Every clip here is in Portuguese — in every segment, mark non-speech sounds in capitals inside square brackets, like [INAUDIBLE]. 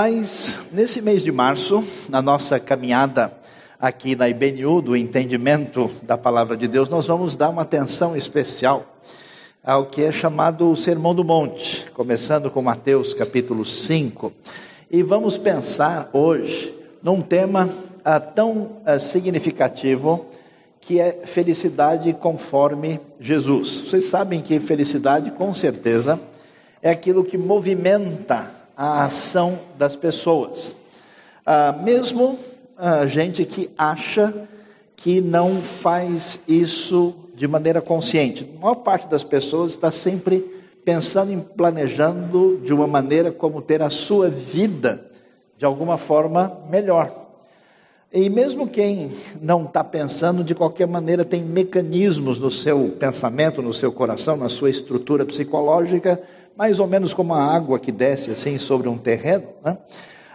Mas nesse mês de março, na nossa caminhada aqui na IBNU do entendimento da palavra de Deus, nós vamos dar uma atenção especial ao que é chamado o Sermão do Monte, começando com Mateus capítulo 5. E vamos pensar hoje num tema ah, tão ah, significativo que é felicidade conforme Jesus. Vocês sabem que felicidade, com certeza, é aquilo que movimenta a ação das pessoas. Ah, mesmo a gente que acha que não faz isso de maneira consciente. A maior parte das pessoas está sempre pensando em planejando de uma maneira como ter a sua vida de alguma forma melhor. E mesmo quem não está pensando, de qualquer maneira, tem mecanismos no seu pensamento, no seu coração, na sua estrutura psicológica, mais ou menos como a água que desce assim sobre um terreno, né?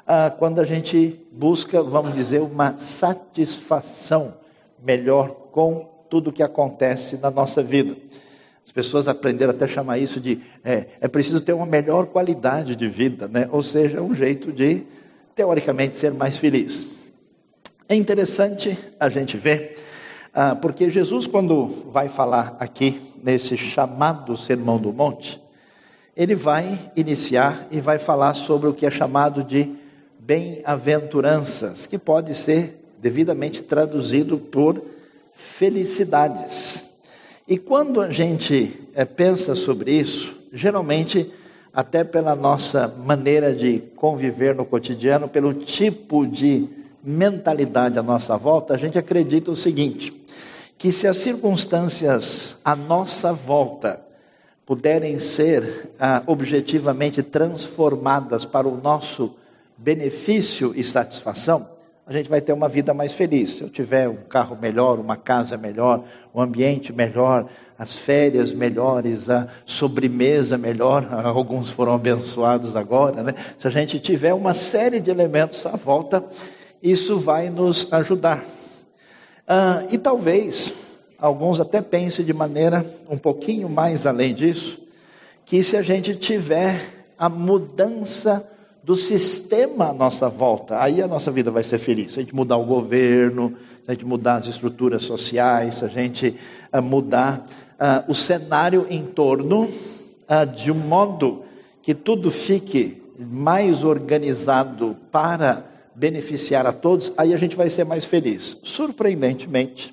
ah, quando a gente busca, vamos dizer, uma satisfação melhor com tudo que acontece na nossa vida. As pessoas aprenderam até a chamar isso de é, é preciso ter uma melhor qualidade de vida, né? ou seja, um jeito de, teoricamente, ser mais feliz. É interessante a gente ver, ah, porque Jesus, quando vai falar aqui nesse chamado Sermão do Monte, ele vai iniciar e vai falar sobre o que é chamado de bem-aventuranças, que pode ser devidamente traduzido por felicidades. E quando a gente é, pensa sobre isso, geralmente, até pela nossa maneira de conviver no cotidiano, pelo tipo de mentalidade à nossa volta, a gente acredita o seguinte: que se as circunstâncias à nossa volta puderem ser ah, objetivamente transformadas para o nosso benefício e satisfação, a gente vai ter uma vida mais feliz. Se eu tiver um carro melhor, uma casa melhor, um ambiente melhor, as férias melhores, a sobremesa melhor, [LAUGHS] alguns foram abençoados agora, né? Se a gente tiver uma série de elementos à volta, isso vai nos ajudar. Ah, e talvez alguns até pensem de maneira um pouquinho mais além disso, que se a gente tiver a mudança do sistema à nossa volta, aí a nossa vida vai ser feliz. Se a gente mudar o governo, se a gente mudar as estruturas sociais, se a gente ah, mudar ah, o cenário em torno ah, de um modo que tudo fique mais organizado para beneficiar a todos, aí a gente vai ser mais feliz. Surpreendentemente,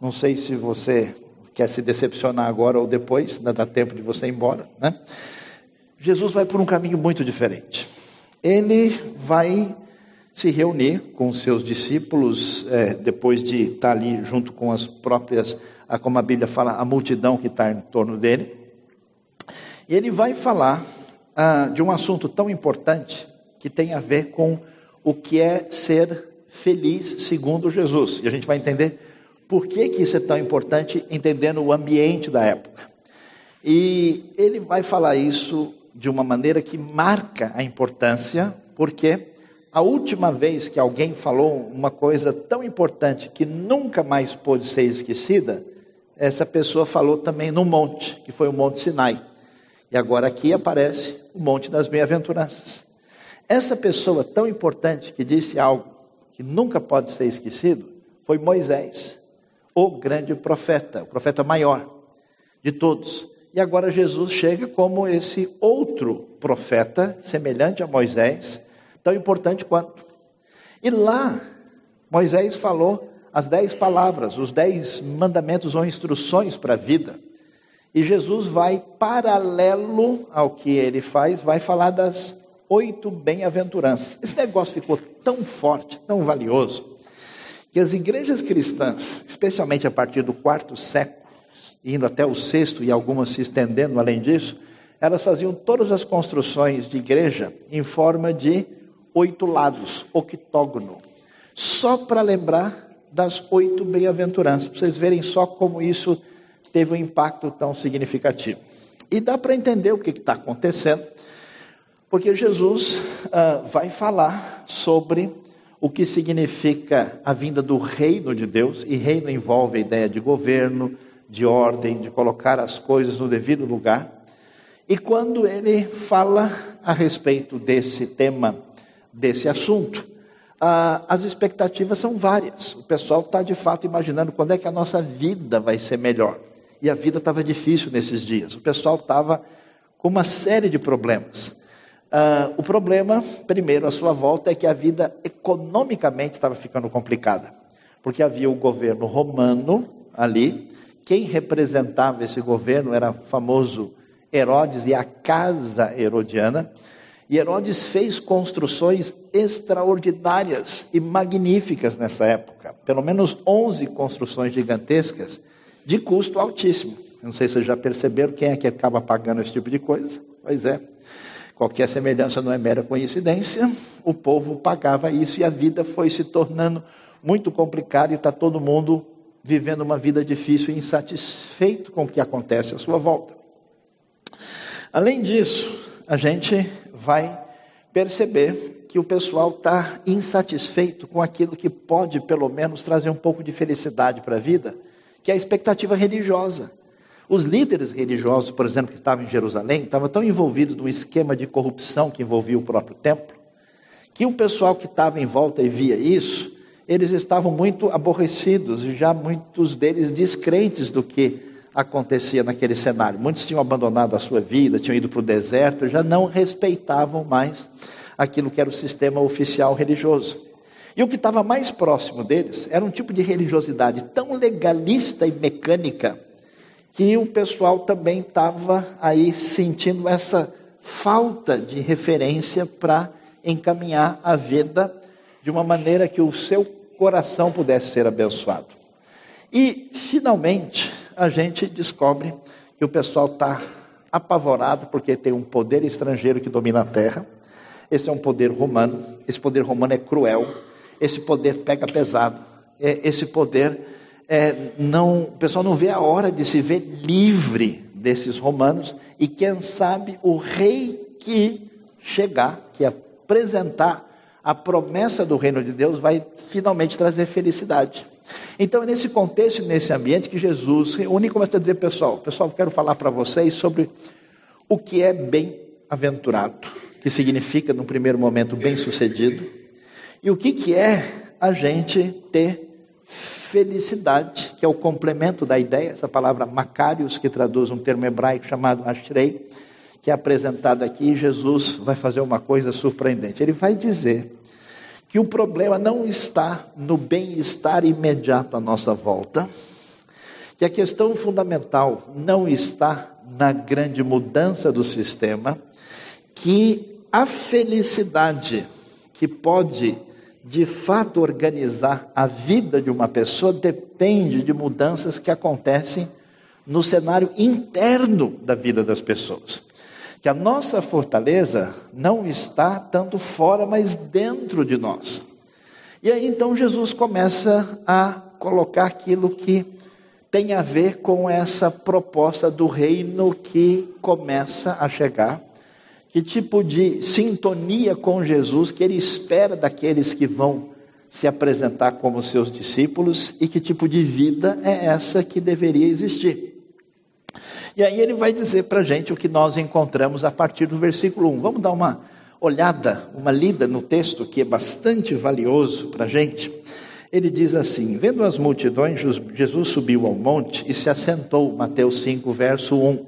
não sei se você quer se decepcionar agora ou depois, ainda dá tempo de você ir embora, né? Jesus vai por um caminho muito diferente. Ele vai se reunir com seus discípulos, é, depois de estar ali junto com as próprias, como a Bíblia fala, a multidão que está em torno dele. E ele vai falar ah, de um assunto tão importante que tem a ver com o que é ser feliz segundo Jesus. E a gente vai entender por que, que isso é tão importante, entendendo o ambiente da época. E ele vai falar isso de uma maneira que marca a importância, porque a última vez que alguém falou uma coisa tão importante que nunca mais pôde ser esquecida, essa pessoa falou também no monte, que foi o Monte Sinai. E agora aqui aparece o Monte das Bem-aventuranças. Essa pessoa tão importante que disse algo que nunca pode ser esquecido foi Moisés, o grande profeta, o profeta maior de todos. E agora Jesus chega como esse outro profeta, semelhante a Moisés, tão importante quanto. E lá, Moisés falou as dez palavras, os dez mandamentos ou instruções para a vida. E Jesus vai, paralelo ao que ele faz, vai falar das oito bem-aventuranças. Esse negócio ficou tão forte, tão valioso, que as igrejas cristãs, especialmente a partir do quarto século, indo até o sexto e algumas se estendendo além disso, elas faziam todas as construções de igreja em forma de oito lados, octógono, só para lembrar das oito bem-aventuranças, para vocês verem só como isso teve um impacto tão significativo. E dá para entender o que está acontecendo porque Jesus uh, vai falar sobre o que significa a vinda do reino de Deus, e reino envolve a ideia de governo, de ordem, de colocar as coisas no devido lugar. E quando ele fala a respeito desse tema desse assunto. Ah, as expectativas são várias. O pessoal está de fato imaginando quando é que a nossa vida vai ser melhor. E a vida estava difícil nesses dias. O pessoal estava com uma série de problemas. Ah, o problema, primeiro, à sua volta, é que a vida economicamente estava ficando complicada. Porque havia o governo romano ali, quem representava esse governo era o famoso Herodes e a casa herodiana. E Herodes fez construções extraordinárias e magníficas nessa época. Pelo menos 11 construções gigantescas de custo altíssimo. Não sei se vocês já perceberam quem é que acaba pagando esse tipo de coisa. Pois é. Qualquer semelhança não é mera coincidência. O povo pagava isso e a vida foi se tornando muito complicada e está todo mundo vivendo uma vida difícil e insatisfeito com o que acontece à sua volta. Além disso, a gente vai perceber que o pessoal está insatisfeito com aquilo que pode, pelo menos, trazer um pouco de felicidade para a vida, que é a expectativa religiosa. Os líderes religiosos, por exemplo, que estavam em Jerusalém, estavam tão envolvidos no esquema de corrupção que envolvia o próprio templo, que o pessoal que estava em volta e via isso, eles estavam muito aborrecidos e já muitos deles descrentes do que acontecia naquele cenário. Muitos tinham abandonado a sua vida, tinham ido para o deserto, já não respeitavam mais aquilo que era o sistema oficial religioso. E o que estava mais próximo deles era um tipo de religiosidade tão legalista e mecânica que o pessoal também estava aí sentindo essa falta de referência para encaminhar a vida de uma maneira que o seu coração pudesse ser abençoado. E, finalmente, a gente descobre que o pessoal está apavorado porque tem um poder estrangeiro que domina a terra. Esse é um poder romano. Esse poder romano é cruel. Esse poder pega pesado. É, esse poder é, não, o pessoal não vê a hora de se ver livre desses romanos e quem sabe o rei que chegar, que apresentar a promessa do reino de Deus vai finalmente trazer felicidade. Então é nesse contexto, nesse ambiente que Jesus reúne e começa a dizer, pessoal, pessoal, quero falar para vocês sobre o que é bem-aventurado, que significa, num primeiro momento, bem-sucedido, e o que, que é a gente ter felicidade, que é o complemento da ideia, essa palavra Macarius, que traduz um termo hebraico chamado Ashrei, que é apresentado aqui, Jesus vai fazer uma coisa surpreendente. Ele vai dizer que o problema não está no bem-estar imediato à nossa volta, que a questão fundamental não está na grande mudança do sistema, que a felicidade que pode de fato organizar a vida de uma pessoa depende de mudanças que acontecem no cenário interno da vida das pessoas que a nossa fortaleza não está tanto fora, mas dentro de nós. E aí então Jesus começa a colocar aquilo que tem a ver com essa proposta do reino que começa a chegar. Que tipo de sintonia com Jesus que ele espera daqueles que vão se apresentar como seus discípulos e que tipo de vida é essa que deveria existir. E aí ele vai dizer para a gente o que nós encontramos a partir do versículo 1. Vamos dar uma olhada, uma lida no texto que é bastante valioso para a gente. Ele diz assim: Vendo as multidões, Jesus subiu ao monte e se assentou. Mateus 5, verso 1.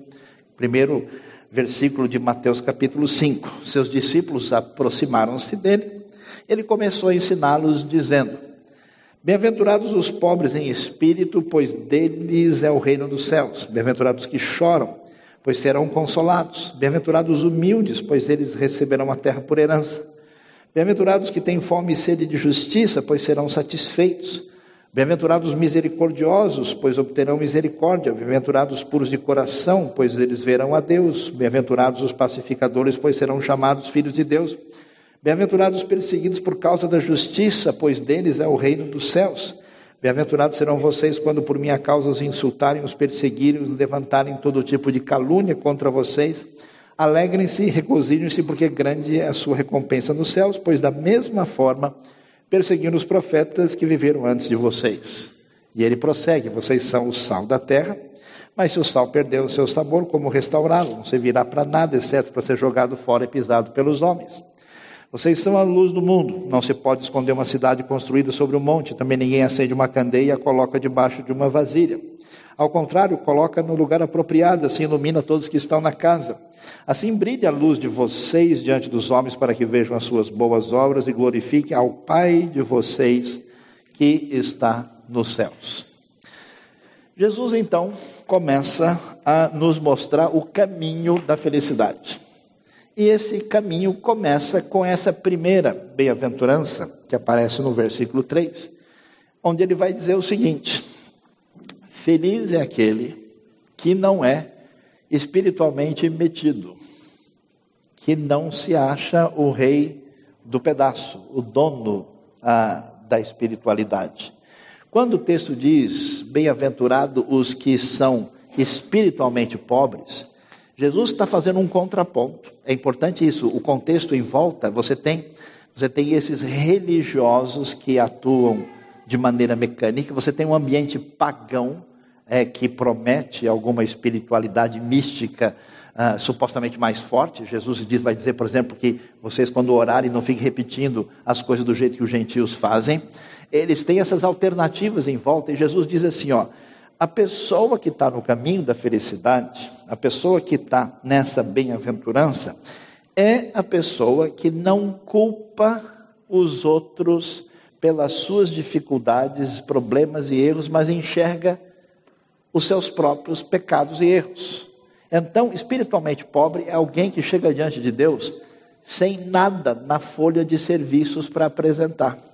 Primeiro versículo de Mateus capítulo 5. Seus discípulos aproximaram-se dele. Ele começou a ensiná-los, dizendo: Bem-aventurados os pobres em espírito, pois deles é o reino dos céus. Bem-aventurados que choram, pois serão consolados. Bem-aventurados os humildes, pois eles receberão a terra por herança. Bem-aventurados que têm fome e sede de justiça, pois serão satisfeitos. Bem-aventurados os misericordiosos, pois obterão misericórdia. Bem-aventurados os puros de coração, pois eles verão a Deus. Bem-aventurados os pacificadores, pois serão chamados filhos de Deus. Bem-aventurados os perseguidos por causa da justiça, pois deles é o reino dos céus. Bem-aventurados serão vocês quando por minha causa os insultarem, os perseguirem, os levantarem todo tipo de calúnia contra vocês. Alegrem-se e regozijem-se, porque grande é a sua recompensa nos céus, pois da mesma forma perseguiram os profetas que viveram antes de vocês. E ele prossegue: vocês são o sal da terra, mas se o sal perdeu o seu sabor, como restaurá-lo? Não servirá para nada, exceto para ser jogado fora e pisado pelos homens. Vocês são a luz do mundo. Não se pode esconder uma cidade construída sobre um monte. Também ninguém acende uma candeia e a coloca debaixo de uma vasilha. Ao contrário, coloca no lugar apropriado, assim ilumina todos que estão na casa. Assim brilhe a luz de vocês diante dos homens, para que vejam as suas boas obras e glorifiquem ao Pai de vocês que está nos céus. Jesus então começa a nos mostrar o caminho da felicidade. E esse caminho começa com essa primeira bem-aventurança, que aparece no versículo 3, onde ele vai dizer o seguinte: Feliz é aquele que não é espiritualmente metido, que não se acha o rei do pedaço, o dono ah, da espiritualidade. Quando o texto diz bem-aventurado os que são espiritualmente pobres, Jesus está fazendo um contraponto. É importante isso. O contexto em volta, você tem, você tem esses religiosos que atuam de maneira mecânica, você tem um ambiente pagão é, que promete alguma espiritualidade mística uh, supostamente mais forte. Jesus diz, vai dizer, por exemplo, que vocês quando orarem não fiquem repetindo as coisas do jeito que os gentios fazem. Eles têm essas alternativas em volta e Jesus diz assim, ó, a pessoa que está no caminho da felicidade, a pessoa que está nessa bem-aventurança, é a pessoa que não culpa os outros pelas suas dificuldades, problemas e erros, mas enxerga os seus próprios pecados e erros. Então, espiritualmente pobre é alguém que chega diante de Deus sem nada na folha de serviços para apresentar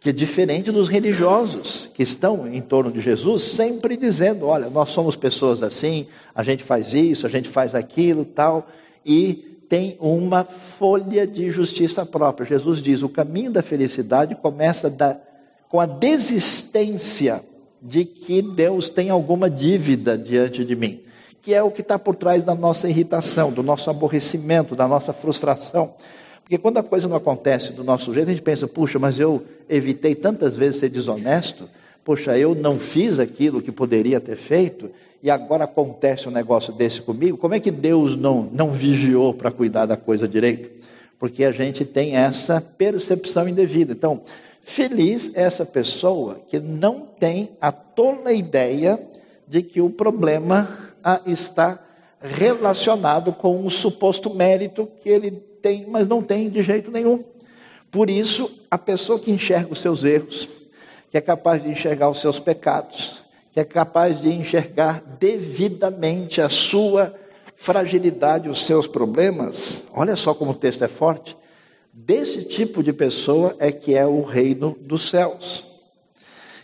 que é diferente dos religiosos que estão em torno de Jesus, sempre dizendo: olha, nós somos pessoas assim, a gente faz isso, a gente faz aquilo, tal, e tem uma folha de justiça própria. Jesus diz: o caminho da felicidade começa da, com a desistência de que Deus tem alguma dívida diante de mim, que é o que está por trás da nossa irritação, do nosso aborrecimento, da nossa frustração. Porque quando a coisa não acontece do nosso jeito, a gente pensa, puxa, mas eu evitei tantas vezes ser desonesto, puxa, eu não fiz aquilo que poderia ter feito, e agora acontece um negócio desse comigo, como é que Deus não, não vigiou para cuidar da coisa direito? Porque a gente tem essa percepção indevida. Então, feliz é essa pessoa que não tem a tola ideia de que o problema está relacionado com um suposto mérito que ele tem, mas não tem de jeito nenhum. Por isso, a pessoa que enxerga os seus erros, que é capaz de enxergar os seus pecados, que é capaz de enxergar devidamente a sua fragilidade, os seus problemas, olha só como o texto é forte. Desse tipo de pessoa é que é o reino dos céus.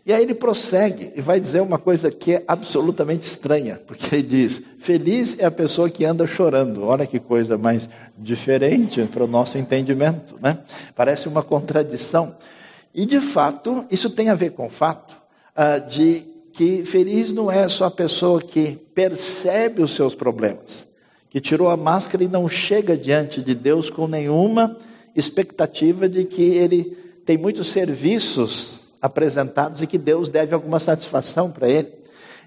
E aí ele prossegue e vai dizer uma coisa que é absolutamente estranha, porque ele diz: Feliz é a pessoa que anda chorando. Olha que coisa mais diferente para o nosso entendimento, né? Parece uma contradição. E de fato, isso tem a ver com o fato uh, de que feliz não é só a pessoa que percebe os seus problemas, que tirou a máscara e não chega diante de Deus com nenhuma expectativa de que ele tem muitos serviços apresentados e que Deus deve alguma satisfação para ele.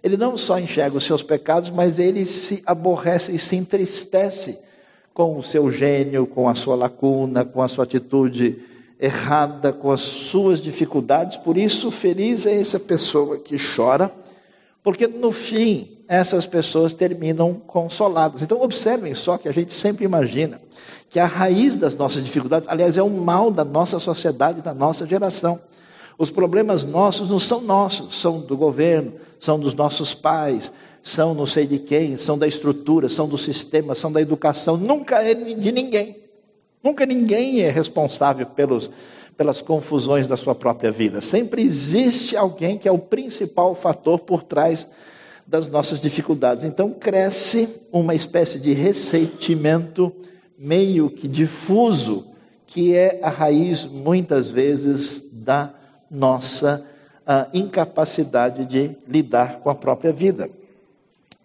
Ele não só enxerga os seus pecados, mas ele se aborrece e se entristece com o seu gênio, com a sua lacuna, com a sua atitude errada, com as suas dificuldades. Por isso, feliz é essa pessoa que chora, porque no fim essas pessoas terminam consoladas. Então, observem só que a gente sempre imagina que a raiz das nossas dificuldades, aliás, é o mal da nossa sociedade, da nossa geração. Os problemas nossos não são nossos, são do governo, são dos nossos pais, são não sei de quem, são da estrutura, são do sistema, são da educação, nunca é de ninguém. Nunca ninguém é responsável pelos, pelas confusões da sua própria vida. Sempre existe alguém que é o principal fator por trás das nossas dificuldades. Então cresce uma espécie de ressentimento meio que difuso, que é a raiz muitas vezes da nossa incapacidade de lidar com a própria vida.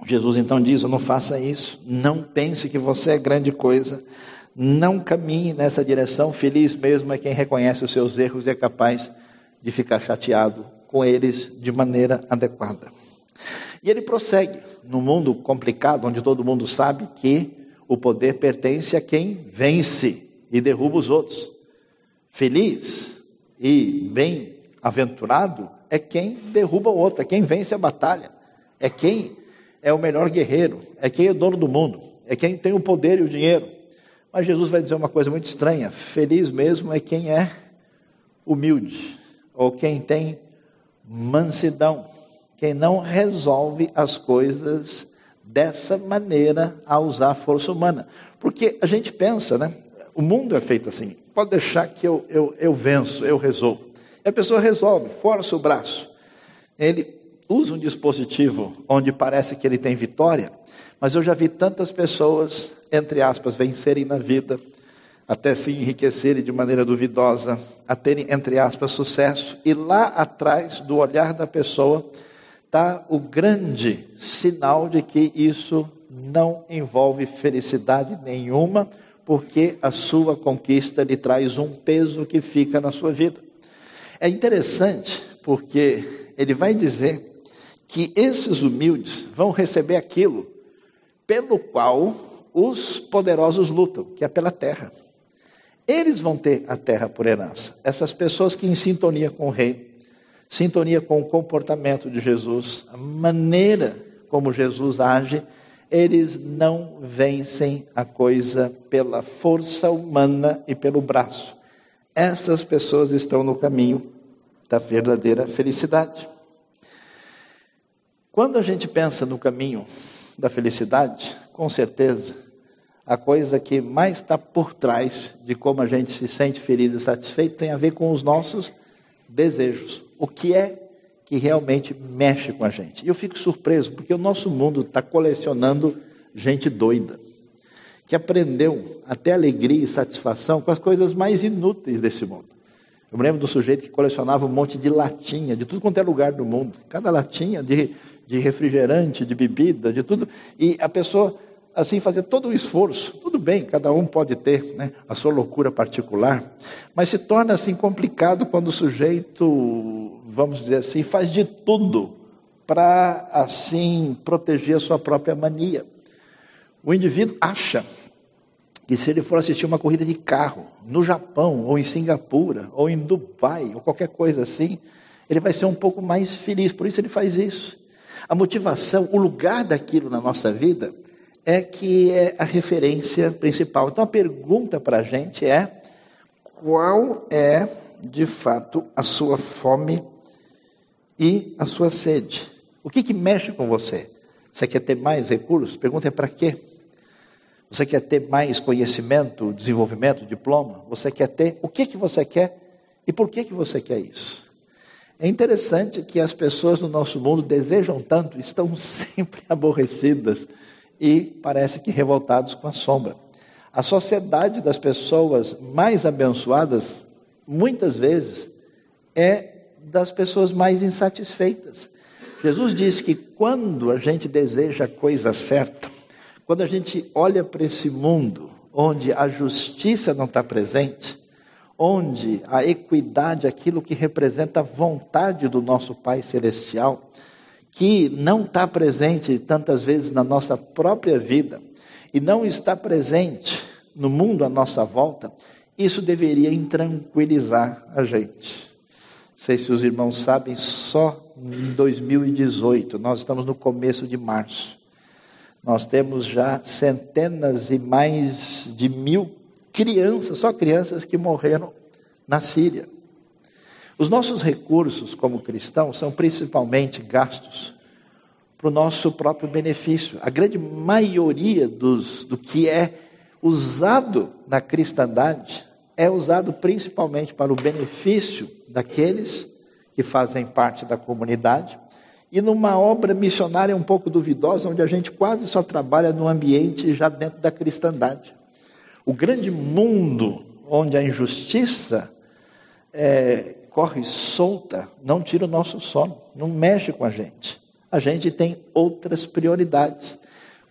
Jesus então diz: não faça isso, não pense que você é grande coisa, não caminhe nessa direção. Feliz mesmo é quem reconhece os seus erros e é capaz de ficar chateado com eles de maneira adequada. E ele prossegue, num mundo complicado, onde todo mundo sabe que o poder pertence a quem vence. e derruba os outros. Feliz e bem-aventurado é quem derruba o outro, é quem vence a batalha, é quem é o melhor guerreiro, é quem é dono do mundo, é quem tem o poder e o dinheiro. Mas Jesus vai dizer uma coisa muito estranha: feliz mesmo é quem é humilde, ou quem tem mansidão, quem não resolve as coisas dessa maneira a usar a força humana. Porque a gente pensa, né? O mundo é feito assim. Pode deixar que eu, eu, eu venço, eu resolvo. E a pessoa resolve, força o braço. Ele usa um dispositivo onde parece que ele tem vitória, mas eu já vi tantas pessoas, entre aspas, vencerem na vida, até se enriquecerem de maneira duvidosa, a terem, entre aspas, sucesso, e lá atrás do olhar da pessoa está o grande sinal de que isso não envolve felicidade nenhuma, porque a sua conquista lhe traz um peso que fica na sua vida. É interessante porque ele vai dizer que esses humildes vão receber aquilo pelo qual os poderosos lutam, que é pela terra. Eles vão ter a terra por herança. Essas pessoas que em sintonia com o rei, sintonia com o comportamento de Jesus, a maneira como Jesus age, eles não vencem a coisa pela força humana e pelo braço. Essas pessoas estão no caminho da verdadeira felicidade. Quando a gente pensa no caminho da felicidade, com certeza, a coisa que mais está por trás de como a gente se sente feliz e satisfeito tem a ver com os nossos desejos. O que é que realmente mexe com a gente? E eu fico surpreso, porque o nosso mundo está colecionando gente doida, que aprendeu até alegria e satisfação com as coisas mais inúteis desse mundo. Eu me lembro do sujeito que colecionava um monte de latinha, de tudo quanto é lugar do mundo. Cada latinha de, de refrigerante, de bebida, de tudo. E a pessoa assim fazer todo o esforço. Tudo bem, cada um pode ter né, a sua loucura particular, mas se torna assim complicado quando o sujeito, vamos dizer assim, faz de tudo para assim proteger a sua própria mania. O indivíduo acha que se ele for assistir uma corrida de carro no Japão, ou em Singapura, ou em Dubai, ou qualquer coisa assim, ele vai ser um pouco mais feliz, por isso ele faz isso. A motivação, o lugar daquilo na nossa vida, é que é a referência principal. Então a pergunta para a gente é: qual é de fato a sua fome e a sua sede? O que, que mexe com você? Você quer ter mais recursos? Pergunta é para quê? Você quer ter mais conhecimento, desenvolvimento, diploma? Você quer ter? O que que você quer e por que que você quer isso? É interessante que as pessoas no nosso mundo desejam tanto, estão [LAUGHS] sempre aborrecidas e parece que revoltados com a sombra. A sociedade das pessoas mais abençoadas, muitas vezes, é das pessoas mais insatisfeitas. Jesus diz que quando a gente deseja a coisa certa, quando a gente olha para esse mundo onde a justiça não está presente, onde a equidade, aquilo que representa a vontade do nosso Pai Celestial, que não está presente tantas vezes na nossa própria vida e não está presente no mundo à nossa volta, isso deveria intranquilizar a gente. Sei se os irmãos sabem, só em 2018, nós estamos no começo de março, nós temos já centenas e mais de mil crianças, só crianças que morreram na Síria. Os nossos recursos como cristãos são principalmente gastos para o nosso próprio benefício. A grande maioria dos, do que é usado na cristandade é usado principalmente para o benefício daqueles que fazem parte da comunidade e numa obra missionária um pouco duvidosa, onde a gente quase só trabalha no ambiente já dentro da cristandade. O grande mundo onde a injustiça é, corre solta, não tira o nosso sono, não mexe com a gente. A gente tem outras prioridades.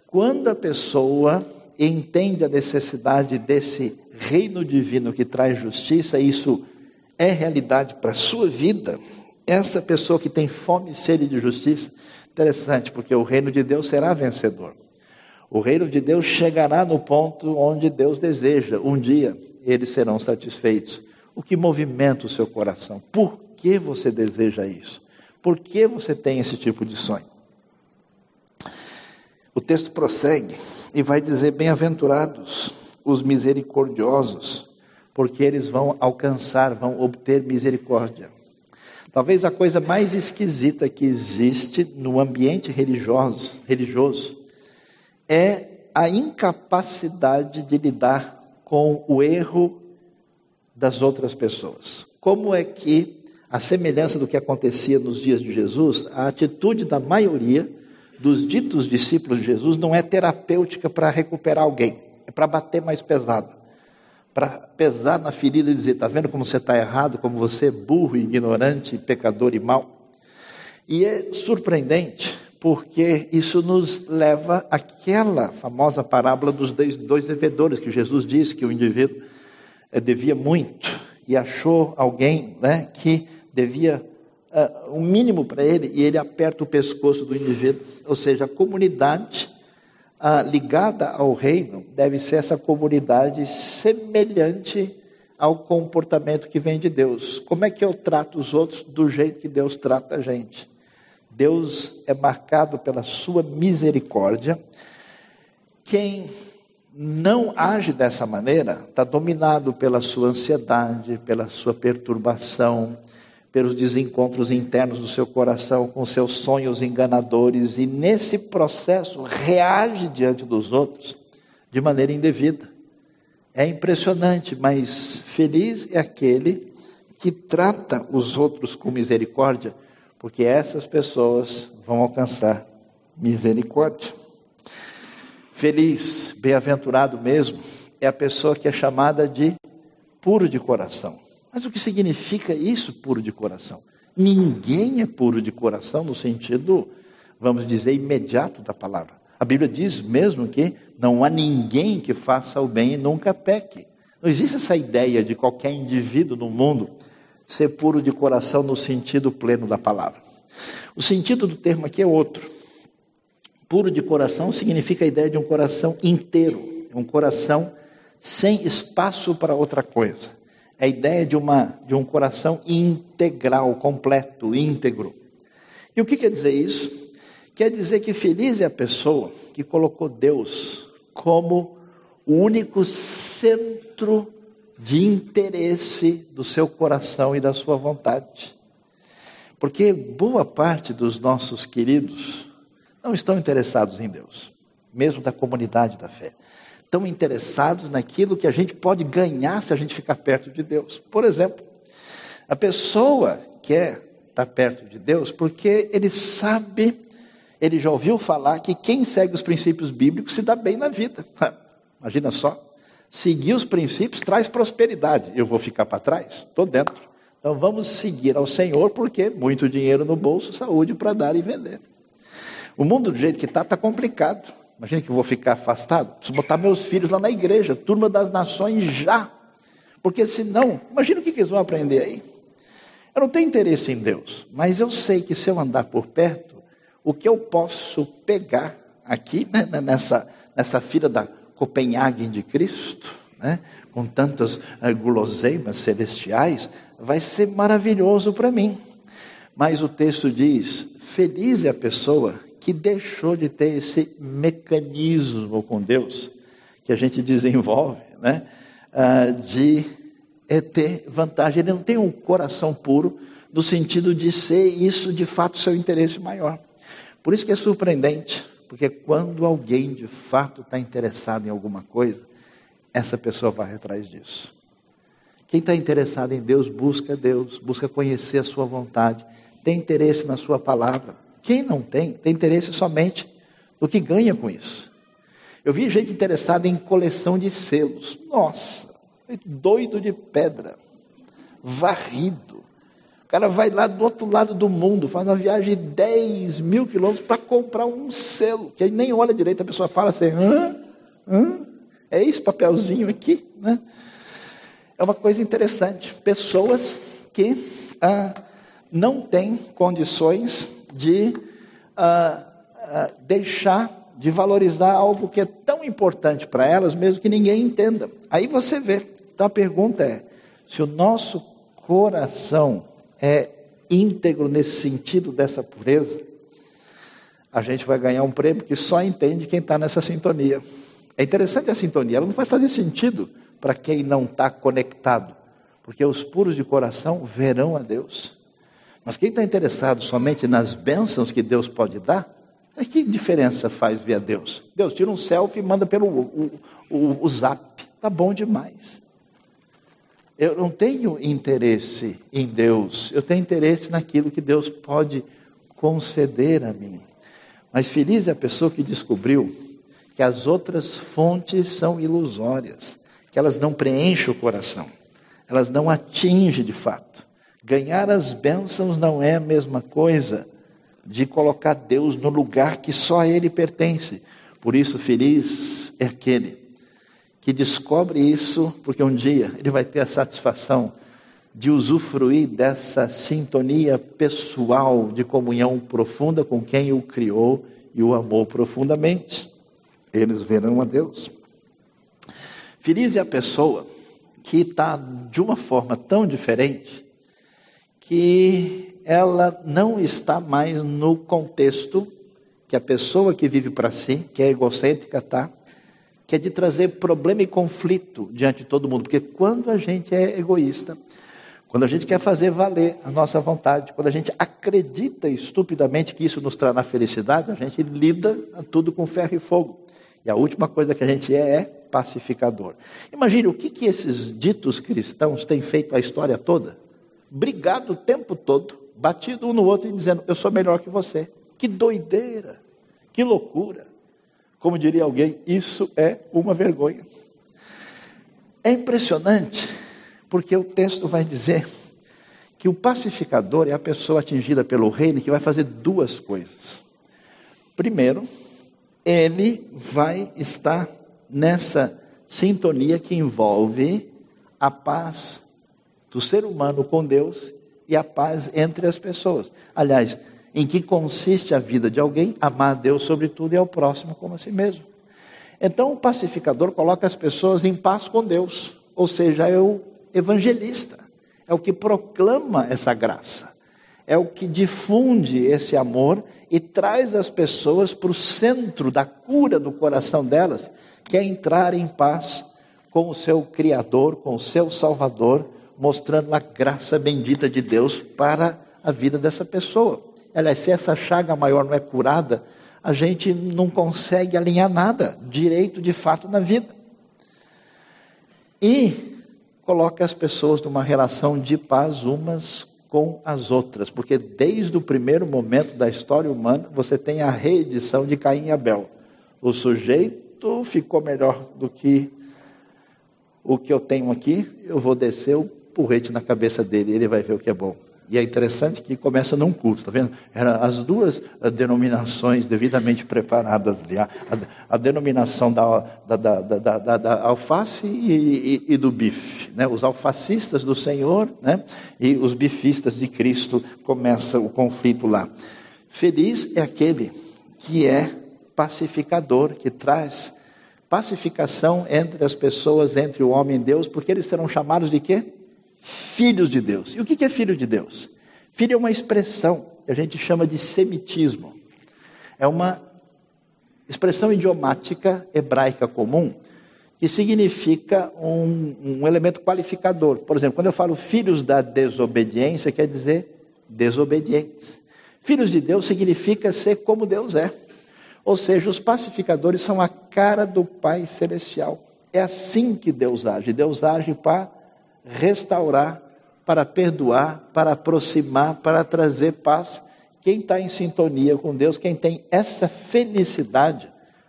Quando a pessoa entende a necessidade desse reino divino que traz justiça, isso é realidade para a sua vida, essa pessoa que tem fome e sede de justiça, interessante, porque o reino de Deus será vencedor. O reino de Deus chegará no ponto onde Deus deseja. Um dia eles serão satisfeitos. O que movimenta o seu coração? Por que você deseja isso? Por que você tem esse tipo de sonho? O texto prossegue e vai dizer: Bem-aventurados os misericordiosos, porque eles vão alcançar, vão obter misericórdia. Talvez a coisa mais esquisita que existe no ambiente religioso, religioso é a incapacidade de lidar com o erro das outras pessoas. Como é que, a semelhança do que acontecia nos dias de Jesus, a atitude da maioria dos ditos discípulos de Jesus não é terapêutica para recuperar alguém, é para bater mais pesado para pesar na ferida e dizer: está vendo como você está errado, como você é burro, ignorante, pecador e mau? E é surpreendente, porque isso nos leva àquela famosa parábola dos dois devedores, que Jesus disse que o indivíduo eh, devia muito e achou alguém né, que devia uh, um mínimo para ele e ele aperta o pescoço do indivíduo. Ou seja, a comunidade ah, ligada ao reino deve ser essa comunidade semelhante ao comportamento que vem de Deus. Como é que eu trato os outros do jeito que Deus trata a gente? Deus é marcado pela sua misericórdia. Quem não age dessa maneira está dominado pela sua ansiedade, pela sua perturbação, pelos desencontros internos do seu coração, com seus sonhos enganadores, e nesse processo reage diante dos outros de maneira indevida. É impressionante, mas feliz é aquele que trata os outros com misericórdia, porque essas pessoas vão alcançar misericórdia. Feliz, bem-aventurado mesmo, é a pessoa que é chamada de puro de coração. Mas o que significa isso, puro de coração? Ninguém é puro de coração no sentido, vamos dizer, imediato da palavra. A Bíblia diz mesmo que não há ninguém que faça o bem e nunca peque. Não existe essa ideia de qualquer indivíduo no mundo ser puro de coração no sentido pleno da palavra. O sentido do termo aqui é outro. Puro de coração significa a ideia de um coração inteiro, um coração sem espaço para outra coisa a ideia de, uma, de um coração integral, completo, íntegro. E o que quer dizer isso? Quer dizer que feliz é a pessoa que colocou Deus como o único centro de interesse do seu coração e da sua vontade. Porque boa parte dos nossos queridos não estão interessados em Deus, mesmo da comunidade da fé tão interessados naquilo que a gente pode ganhar se a gente ficar perto de Deus. Por exemplo, a pessoa quer estar perto de Deus porque ele sabe, ele já ouviu falar que quem segue os princípios bíblicos se dá bem na vida. [LAUGHS] Imagina só. Seguir os princípios traz prosperidade. Eu vou ficar para trás? Estou dentro. Então vamos seguir ao Senhor, porque muito dinheiro no bolso, saúde para dar e vender. O mundo do jeito que está, está complicado. Imagina que eu vou ficar afastado. Preciso botar meus filhos lá na igreja, turma das nações já. Porque senão, imagina o que eles vão aprender aí. Eu não tenho interesse em Deus, mas eu sei que se eu andar por perto, o que eu posso pegar aqui, né, né nessa, nessa fila da Copenhague de Cristo, né, com tantas uh, guloseimas celestiais, vai ser maravilhoso para mim. Mas o texto diz: Feliz é a pessoa que deixou de ter esse mecanismo com Deus que a gente [LAUGHS] desenvolve, né? Ah, de é ter vantagem. Ele não tem um coração puro no sentido de ser isso de fato seu interesse maior. Por isso que é surpreendente, porque quando alguém de fato está interessado em alguma coisa, essa pessoa vai atrás disso. Quem está interessado em Deus busca Deus, busca conhecer a sua vontade, tem interesse na sua palavra. Quem não tem, tem interesse somente no que ganha com isso. Eu vi gente interessada em coleção de selos. Nossa, doido de pedra, varrido. O cara vai lá do outro lado do mundo, faz uma viagem de 10 mil quilômetros para comprar um selo, que aí nem olha direito, a pessoa fala assim, hã? Hã? É esse papelzinho aqui? Né? É uma coisa interessante. Pessoas que ah, não têm condições de uh, uh, deixar de valorizar algo que é tão importante para elas, mesmo que ninguém entenda. Aí você vê. Então a pergunta é: se o nosso coração é íntegro nesse sentido dessa pureza, a gente vai ganhar um prêmio que só entende quem está nessa sintonia. É interessante a sintonia, ela não vai fazer sentido para quem não está conectado, porque os puros de coração verão a Deus. Mas quem está interessado somente nas bênçãos que Deus pode dar, é que diferença faz ver a Deus? Deus tira um selfie e manda pelo o, o, o zap. Está bom demais. Eu não tenho interesse em Deus, eu tenho interesse naquilo que Deus pode conceder a mim. Mas feliz é a pessoa que descobriu que as outras fontes são ilusórias, que elas não preenchem o coração, elas não atingem de fato. Ganhar as bênçãos não é a mesma coisa de colocar Deus no lugar que só a Ele pertence. Por isso, feliz é aquele que descobre isso, porque um dia ele vai ter a satisfação de usufruir dessa sintonia pessoal de comunhão profunda com quem o criou e o amou profundamente. Eles verão a Deus. Feliz é a pessoa que está de uma forma tão diferente que ela não está mais no contexto que a pessoa que vive para si, que é egocêntrica, está, que é de trazer problema e conflito diante de todo mundo. Porque quando a gente é egoísta, quando a gente quer fazer valer a nossa vontade, quando a gente acredita estupidamente que isso nos trará felicidade, a gente lida tudo com ferro e fogo. E a última coisa que a gente é é pacificador. Imagine o que, que esses ditos cristãos têm feito a história toda. Brigado o tempo todo, batido um no outro e dizendo: Eu sou melhor que você. Que doideira, que loucura. Como diria alguém, isso é uma vergonha. É impressionante, porque o texto vai dizer que o pacificador é a pessoa atingida pelo reino que vai fazer duas coisas. Primeiro, ele vai estar nessa sintonia que envolve a paz do ser humano com Deus e a paz entre as pessoas. Aliás, em que consiste a vida de alguém? Amar a Deus sobre tudo e ao próximo como a si mesmo. Então, o pacificador coloca as pessoas em paz com Deus, ou seja, é o evangelista, é o que proclama essa graça, é o que difunde esse amor e traz as pessoas para o centro da cura do coração delas, que é entrar em paz com o seu Criador, com o seu Salvador, mostrando a graça bendita de Deus para a vida dessa pessoa. Aliás, se essa chaga maior não é curada, a gente não consegue alinhar nada direito de fato na vida. E coloca as pessoas numa relação de paz umas com as outras, porque desde o primeiro momento da história humana você tem a reedição de Caim e Abel. O sujeito ficou melhor do que o que eu tenho aqui, eu vou descer o porrete na cabeça dele, ele vai ver o que é bom. E é interessante que começa num culto, está vendo? Eram as duas eh, denominações devidamente preparadas ali. A, a, a denominação da, da, da, da alface e, e, e, do bife. Né? Os alfacistas do Senhor né? e os bifistas de Cristo. Começa o conflito lá. Feliz é aquele que é pacificador, que traz pacificação entre as pessoas, entre o homem e Deus, porque eles serão chamados de quê? Filhos de Deus. E o que é filho de Deus? Filho é uma expressão que a gente chama de semitismo. É uma expressão idiomática hebraica comum que significa um, um, elemento qualificador. Por exemplo, quando eu falo filhos da desobediência, quer dizer desobedientes. Filhos de Deus significa ser como Deus é. Ou seja, os pacificadores são a cara do Pai Celestial. É assim que Deus age. Deus age para restaurar, para perdoar, para aproximar, para trazer paz. Quem está em sintonia com Deus, quem tem essa felicidade,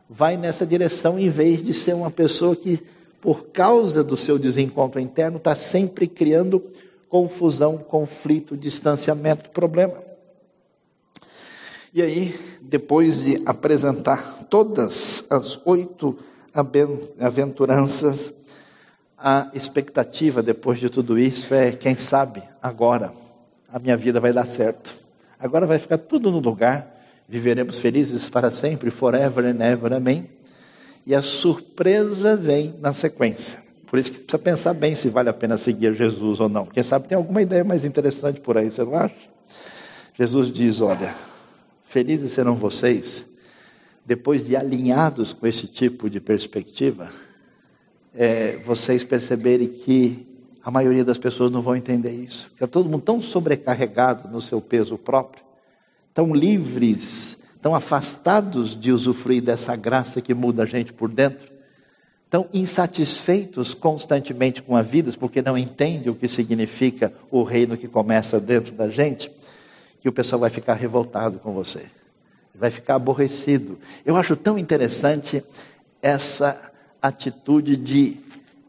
vai nessa direção em vez de ser uma pessoa que, por causa do seu desencontro interno, está sempre criando confusão, conflito, distanciamento, problema. E aí, depois de apresentar todas as oito aventuranças, a expectativa depois de tudo isso é, quem sabe, agora a minha vida vai dar certo. Agora vai ficar tudo no lugar, viveremos felizes para sempre, forever and ever, amém? E a surpresa vem na sequência. Por isso que precisa pensar bem se vale a pena seguir Jesus ou não. Quem sabe tem alguma ideia mais interessante por aí, você não acha? Jesus diz: Olha, felizes serão vocês, depois de alinhados com esse tipo de perspectiva, é, vocês perceberem que a maioria das pessoas não vão entender isso. Está todo mundo tão sobrecarregado no seu peso próprio, tão livres, tão afastados de usufruir dessa graça que muda a gente por dentro, tão insatisfeitos constantemente com a vida, porque não entendem o que significa o reino que começa dentro da gente, que o pessoal vai ficar revoltado com você, vai ficar aborrecido. Eu acho tão interessante essa atitude de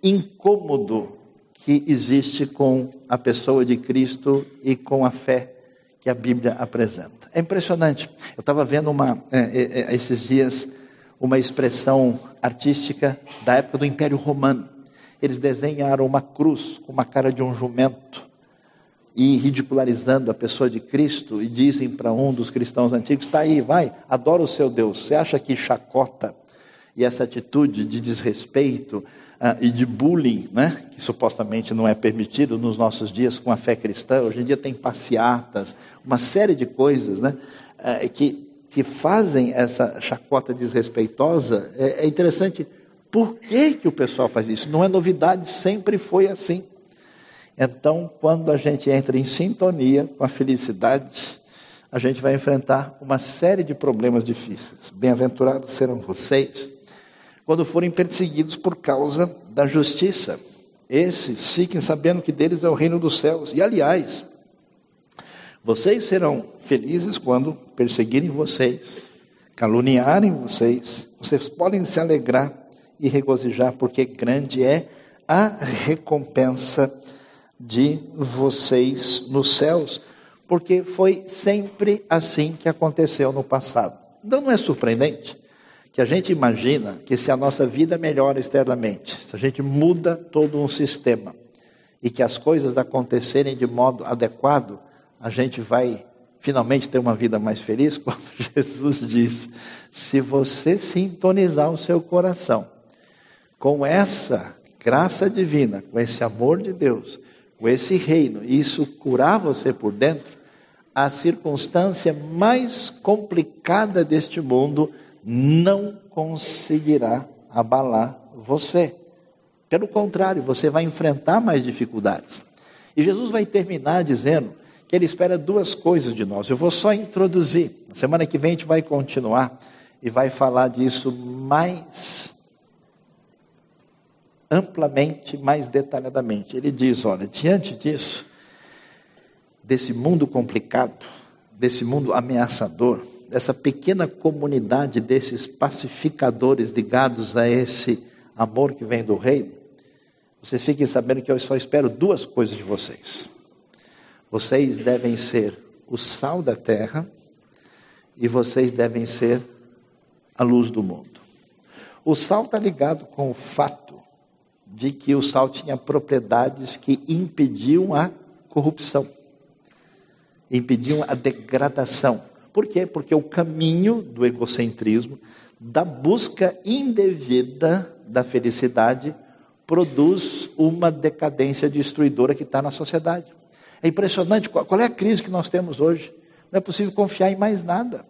incômodo que existe com a pessoa de Cristo e com a fé que a Bíblia apresenta. É impressionante. Eu estava vendo uma, é, é, é esses dias uma expressão artística da época do Império Romano. Eles desenharam uma cruz com uma cara de um jumento e ridicularizando a pessoa de Cristo e dizem para um dos cristãos antigos: está aí, vai, adora o seu Deus. Você acha que chacota e essa atitude de desrespeito uh, e de bullying, né, que supostamente não é permitido nos nossos dias com a fé cristã, hoje em dia tem passeatas, uma série de coisas né, uh, que que fazem essa chacota desrespeitosa, é, é interessante. Por que, que o pessoal faz isso? Não é novidade, sempre foi assim. Então, quando a gente entra em sintonia com a felicidade, a gente vai enfrentar uma série de problemas difíceis. Bem-aventurados serão vocês quando forem perseguidos por causa da justiça. Esses fiquem sabendo que deles é o reino dos céus. E, aliás, vocês serão felizes quando perseguirem vocês, caluniarem vocês. Vocês podem se alegrar e regozijar, porque grande é a recompensa de vocês nos céus, porque foi sempre assim que aconteceu no passado. Então não é surpreendente que a gente imagina que se a nossa vida melhora externamente, se a gente muda todo um sistema e que as coisas acontecerem de modo adequado, a gente vai finalmente ter uma vida mais feliz? [LAUGHS] Quando Jesus diz: se você sintonizar o seu coração com essa graça divina, com esse amor de Deus, com esse reino, e isso curar você por dentro, a circunstância mais complicada deste mundo não conseguirá abalar você. Pelo contrário, você vai enfrentar mais dificuldades. E Jesus vai terminar dizendo que ele espera duas coisas de nós. Eu vou só introduzir. Na semana que vem a gente vai continuar e vai falar disso mais amplamente, mais detalhadamente. Ele diz: olha, diante disso, desse mundo complicado, desse mundo ameaçador, dessa pequena comunidade desses pacificadores ligados a esse amor que vem do reino, vocês fiquem sabendo que eu só espero duas coisas de vocês. Vocês devem ser o sal da terra e vocês devem ser a luz do mundo. O sal está ligado com o fato de que o sal tinha propriedades que impediam a corrupção, impediam a degradação. Por quê? Porque o caminho do egocentrismo, da busca indevida da felicidade, produz uma decadência destruidora que está na sociedade. É impressionante qual é a crise que nós temos hoje. Não é possível confiar em mais nada.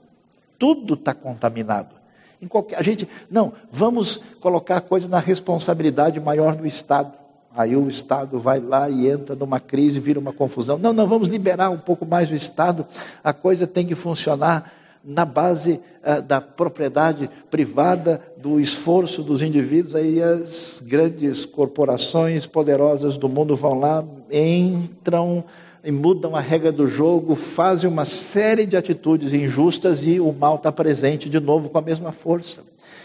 Tudo está contaminado. Em qualquer, a gente, não, vamos colocar a coisa na responsabilidade maior do Estado. Aí o Estado vai lá e entra numa crise, vira uma confusão. Não, não, vamos liberar um pouco mais o Estado. A coisa tem que funcionar na base uh, da propriedade privada, do esforço dos indivíduos. Aí as grandes corporações poderosas do mundo vão lá, entram e mudam a regra do jogo, fazem uma série de atitudes injustas e o mal está presente de novo com a mesma força.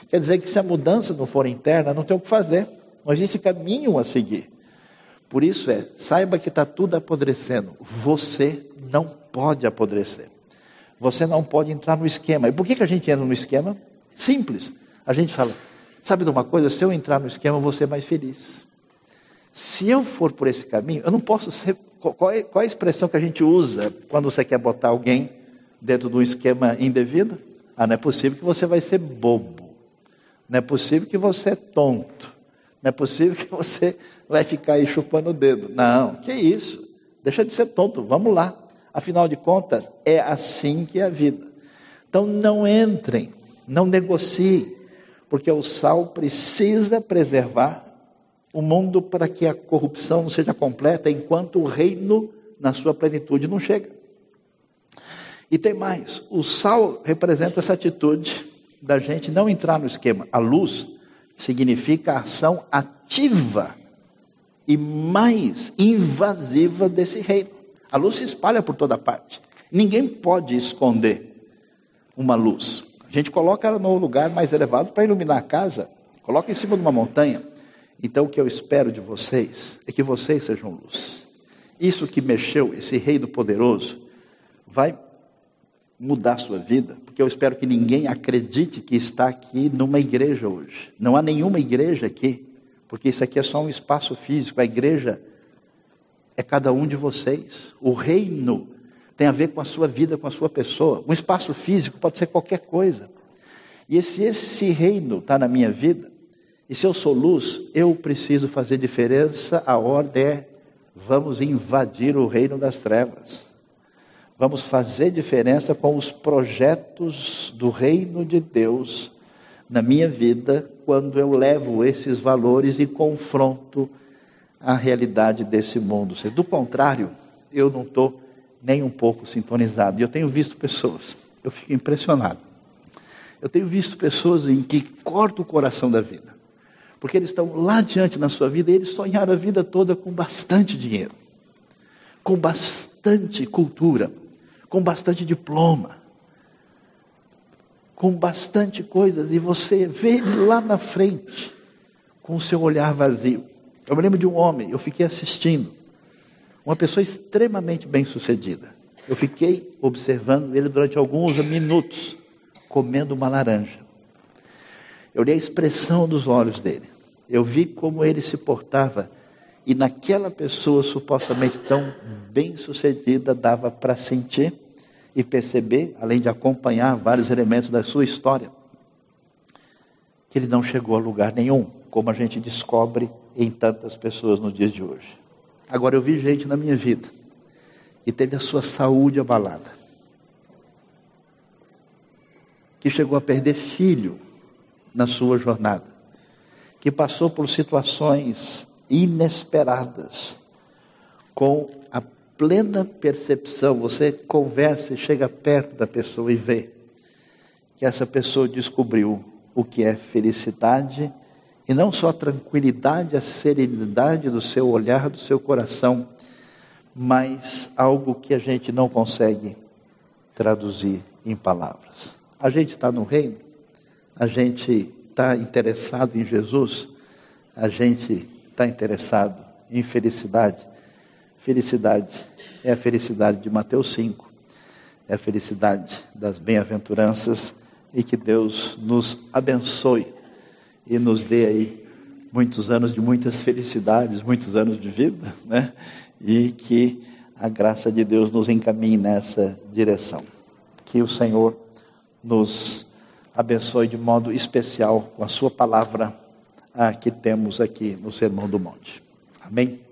Quer dizer que se a mudança não for interna, não tem o que fazer, não existe caminho a seguir. Por isso é, saiba que está tudo apodrecendo. Você não pode apodrecer. Você não pode entrar no esquema. E por que, que a gente entra no esquema? Simples. A gente fala, sabe de uma coisa? Se eu entrar no esquema, eu vou ser mais feliz. Se eu for por esse caminho, eu não posso ser qual é, qual é a expressão que a gente usa quando você quer botar alguém dentro de um esquema indevido? Ah, não é possível que você vai ser bobo. Não é possível que você é tonto. Não é possível que você vai ficar aí chupando o dedo. Não, que isso? Deixa de ser tonto, vamos lá. Afinal de contas, é assim que é a vida. Então não entrem, não negociem, porque o sal precisa preservar o mundo para que a corrupção não seja completa enquanto o reino na sua plenitude não chega. E tem mais, o sal representa essa atitude da gente não entrar no esquema. A luz significa ação ativa e mais invasiva desse reino. A luz se espalha por toda parte. Ninguém pode esconder uma luz. A gente coloca ela no lugar mais elevado para iluminar a casa, coloca em cima de uma montanha. Então o que eu espero de vocês é que vocês sejam luz. Isso que mexeu, esse reino poderoso, vai mudar a sua vida, porque eu espero que ninguém acredite que está aqui numa igreja hoje. Não há nenhuma igreja aqui porque isso aqui é só um espaço físico, a igreja é cada um de vocês. O reino tem a ver com a sua vida, com a sua pessoa. Um espaço físico pode ser qualquer coisa. E se esse reino está na minha vida, e se eu sou luz, eu preciso fazer diferença, a ordem é: vamos invadir o reino das trevas. Vamos fazer diferença com os projetos do reino de Deus na minha vida quando eu levo esses valores e confronto a realidade desse mundo. Do contrário, eu não estou nem um pouco sintonizado. E eu tenho visto pessoas, eu fico impressionado. Eu tenho visto pessoas em que corta o coração da vida. Porque eles estão lá diante na sua vida e eles sonharam a vida toda com bastante dinheiro, com bastante cultura, com bastante diploma, com bastante coisas e você vê ele lá na frente com o seu olhar vazio. Eu me lembro de um homem, eu fiquei assistindo, uma pessoa extremamente bem-sucedida. Eu fiquei observando ele durante alguns minutos comendo uma laranja. Eu olhei a expressão dos olhos dele. Eu vi como ele se portava e naquela pessoa supostamente tão bem-sucedida dava para sentir e perceber, além de acompanhar vários elementos da sua história, que ele não chegou a lugar nenhum, como a gente descobre em tantas pessoas nos dias de hoje. Agora eu vi gente na minha vida que teve a sua saúde abalada, que chegou a perder filho na sua jornada, que passou por situações inesperadas. Com a plena percepção, você conversa e chega perto da pessoa e vê que essa pessoa descobriu o que é felicidade e não só a tranquilidade, a serenidade do seu olhar, do seu coração, mas algo que a gente não consegue traduzir em palavras. A gente está no reino, a gente está interessado em Jesus, a gente está interessado em felicidade. Felicidade é a felicidade de Mateus 5, é a felicidade das bem-aventuranças e que Deus nos abençoe e nos dê aí muitos anos de muitas felicidades, muitos anos de vida, né? E que a graça de Deus nos encaminhe nessa direção. Que o Senhor nos abençoe de modo especial com a sua palavra a que temos aqui no Sermão do Monte. Amém?